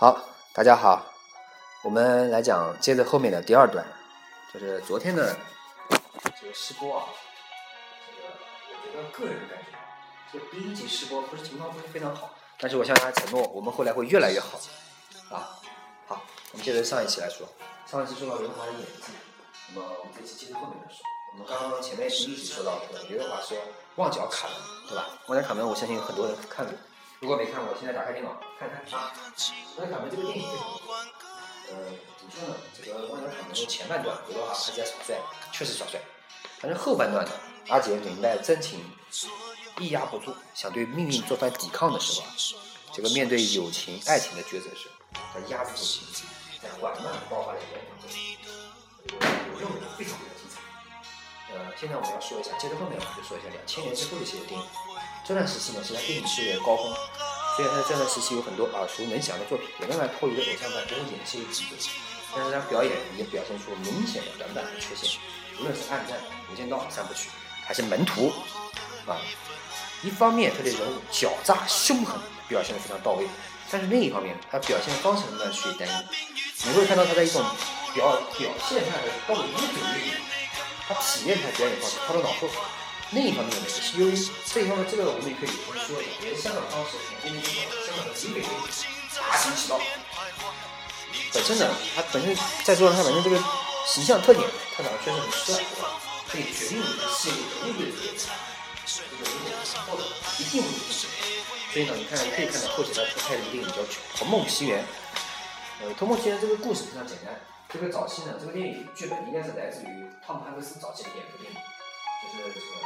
好，大家好，我们来讲接着后面的第二段，就是昨天的这个试播啊，这个我觉得个人感觉，这个第一集试播不是情况不是非常好，但是我向大家承诺，我们后来会越来越好啊。好，我们接着上一期来说，上一期说到刘德华的演技，那么我们这期接着后面来说，我们刚刚前面第一集说到刘德华说旺角卡门，对吧？旺角卡门，我相信很多人看了。如果没看过，现在打开电脑看看啊。《旺角卡门》这个电影非常不错。呃，怎么说呢？这个《旺角卡门》的前半段，刘德华还在耍帅，确实耍帅。但是后半段呢，阿杰明白真情抑压不住，想对命运做番抵抗的时候啊，这个面对友情、爱情的抉择时，他压制住情绪，在缓慢爆发的眼光中，我认为非常非常精彩。呃，现在我们要说一下，接着后面我们就说一下两千年之后的一些电影。这段时期呢是他电影事业高峰，所以他在这段时期有很多耳熟能详的作品。有人来脱离了偶像派，不用演戏的基础，但是他表演也表现出明显的短板和缺陷。无论是《暗战》《无间道》三部曲，还是《门徒》，啊，一方面他的人物狡诈凶狠，表现的非常到位；但是另一方面，他表现方式呢却单一。你会看到他的一种表表现他的到了无主力，他体验他表演方式抛到脑后。另一方面呢，是由于这一方面，这个我们也可以说一下，也是香港当时因为香港的警匪片大行其道。本身呢，他本身再说他本身这个形象特点，他长得确实很帅，对吧？可以决定戏里人物的这个这个有点后的一定会有所以呢，你看可以看到后期他拍的一个电影叫《童梦奇缘》。呃，《童梦奇缘》这个故事非常简单。这个早期呢，这个电影剧本应该是来自于汤姆汉克斯早期的演出电影，就是这个呃。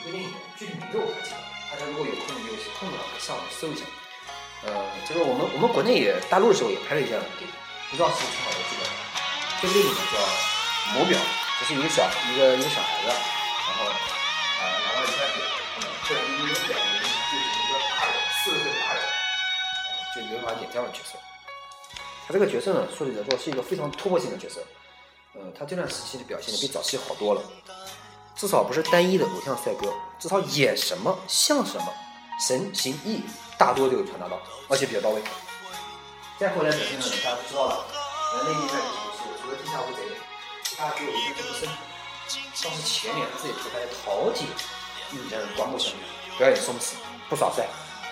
一个电影具体名字我不记得，大家如果有空有空的话，可以上网搜一下。呃，这个我们我们国内也大陆的时候也拍了一样的电影，不知道是不是挺好的剧本。这个电影叫《魔表》，就是一个小一个一个小孩子，然后啊拿到一块表，突然一个表里就是一个大人，四十岁大人，就刘德华演这样的角色。他这个角色呢，说起来说是一个非常突破性的角色。呃，他这段时期的表现，比早期好多了。至少不是单一的偶像帅哥，至少演什么像什么，神形意大多都有传达到，而且比较到位。再后来表现的，大家都知道了，呃，内地那几部戏，除了《地下无贼》，其他只有一些这部深。倒是前年他自己投拍的《桃姐》，与人刮目相看，表演松弛，不耍帅，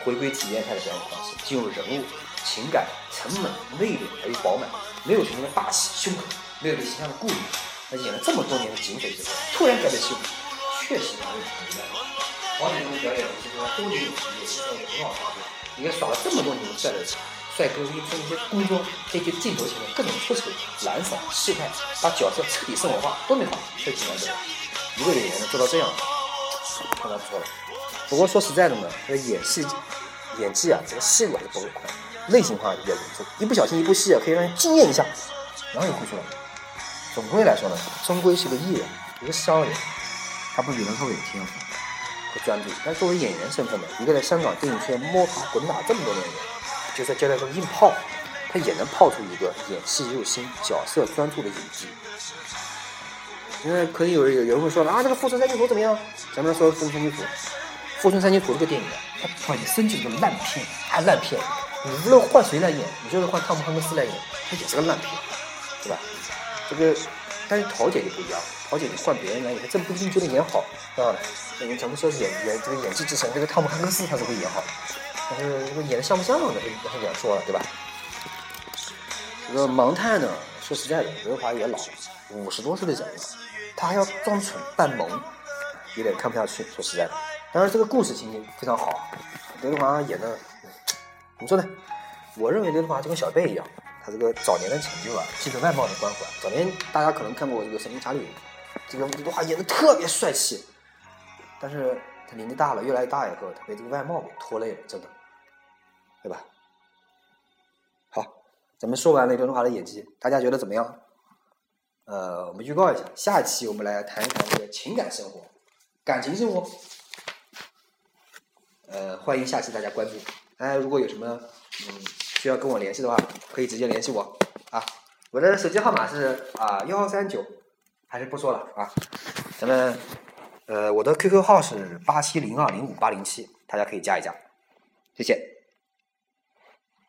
回归体验派的表演方式，进入人物、情感、沉稳、内敛而又饱满，没有什么的霸气、凶狠，没有对形象的顾虑。演了这么多年的警匪之后，突然改变戏路，确实让人很意外。黄景瑜表演的其实他多年有经验，其实也很好发挥。你看耍了这么多年帅的帅哥，一穿一些工装，在这镜头前面各种出丑、懒散、试探，把角色彻底生活化，都没画，确实难得。一个演员能做到这样，相当不错了。不过说实在的呢，他的演戏、演技啊，这个戏路还是不够快，类型化比较严重，一不小心一部戏啊，可以让人惊艳一下，然后又回去了。总归来说呢，终归是个艺人，一个商人，他不比人后有天赋和专注。但作为演员身份呢，一个在香港电影圈摸爬滚打这么多年的人，就算交代中硬泡，他也能泡出一个演戏入心、角色专注的演技。因为可以有有有人会说了啊，这个《富春山居图》怎么样？咱们说《富春山居图》，《富春山居图》这个电影，它本身就是个烂片，大烂片。你无论换谁来演，你就是换汤姆汉克斯来演，它也是个烂片，对吧？这个，但是桃姐就不一样，桃姐你换别人来演，这不一定就能演好，啊。那你怎么说演演这个演技之神，这个汤姆汉克斯他是会演好，但是这个演的像不像呢？那是两说了，对吧？这个盲探呢，说实在的，刘德华也老，五十多岁的人了，他还要装蠢扮萌，有点看不下去。说实在的，当然这个故事情节非常好，刘德华演的，怎么说呢？我认为刘德华就跟小贝一样。他这个早年的成就啊，基本外貌的关怀。早年大家可能看过这个《神秘查理》，这个刘德华演的特别帅气，但是他年纪大了，越来越大以后，他被这个外貌给拖累了，真的，对吧？好，咱们说完了刘德华的演技，大家觉得怎么样？呃，我们预告一下，下一期我们来谈一谈这个情感生活、感情生活。呃，欢迎下期大家关注。大家如果有什么嗯。需要跟我联系的话，可以直接联系我啊！我的手机号码是啊幺三九，还是不说了啊？咱们呃，我的 QQ 号是八七零二零五八零七，大家可以加一加，谢谢。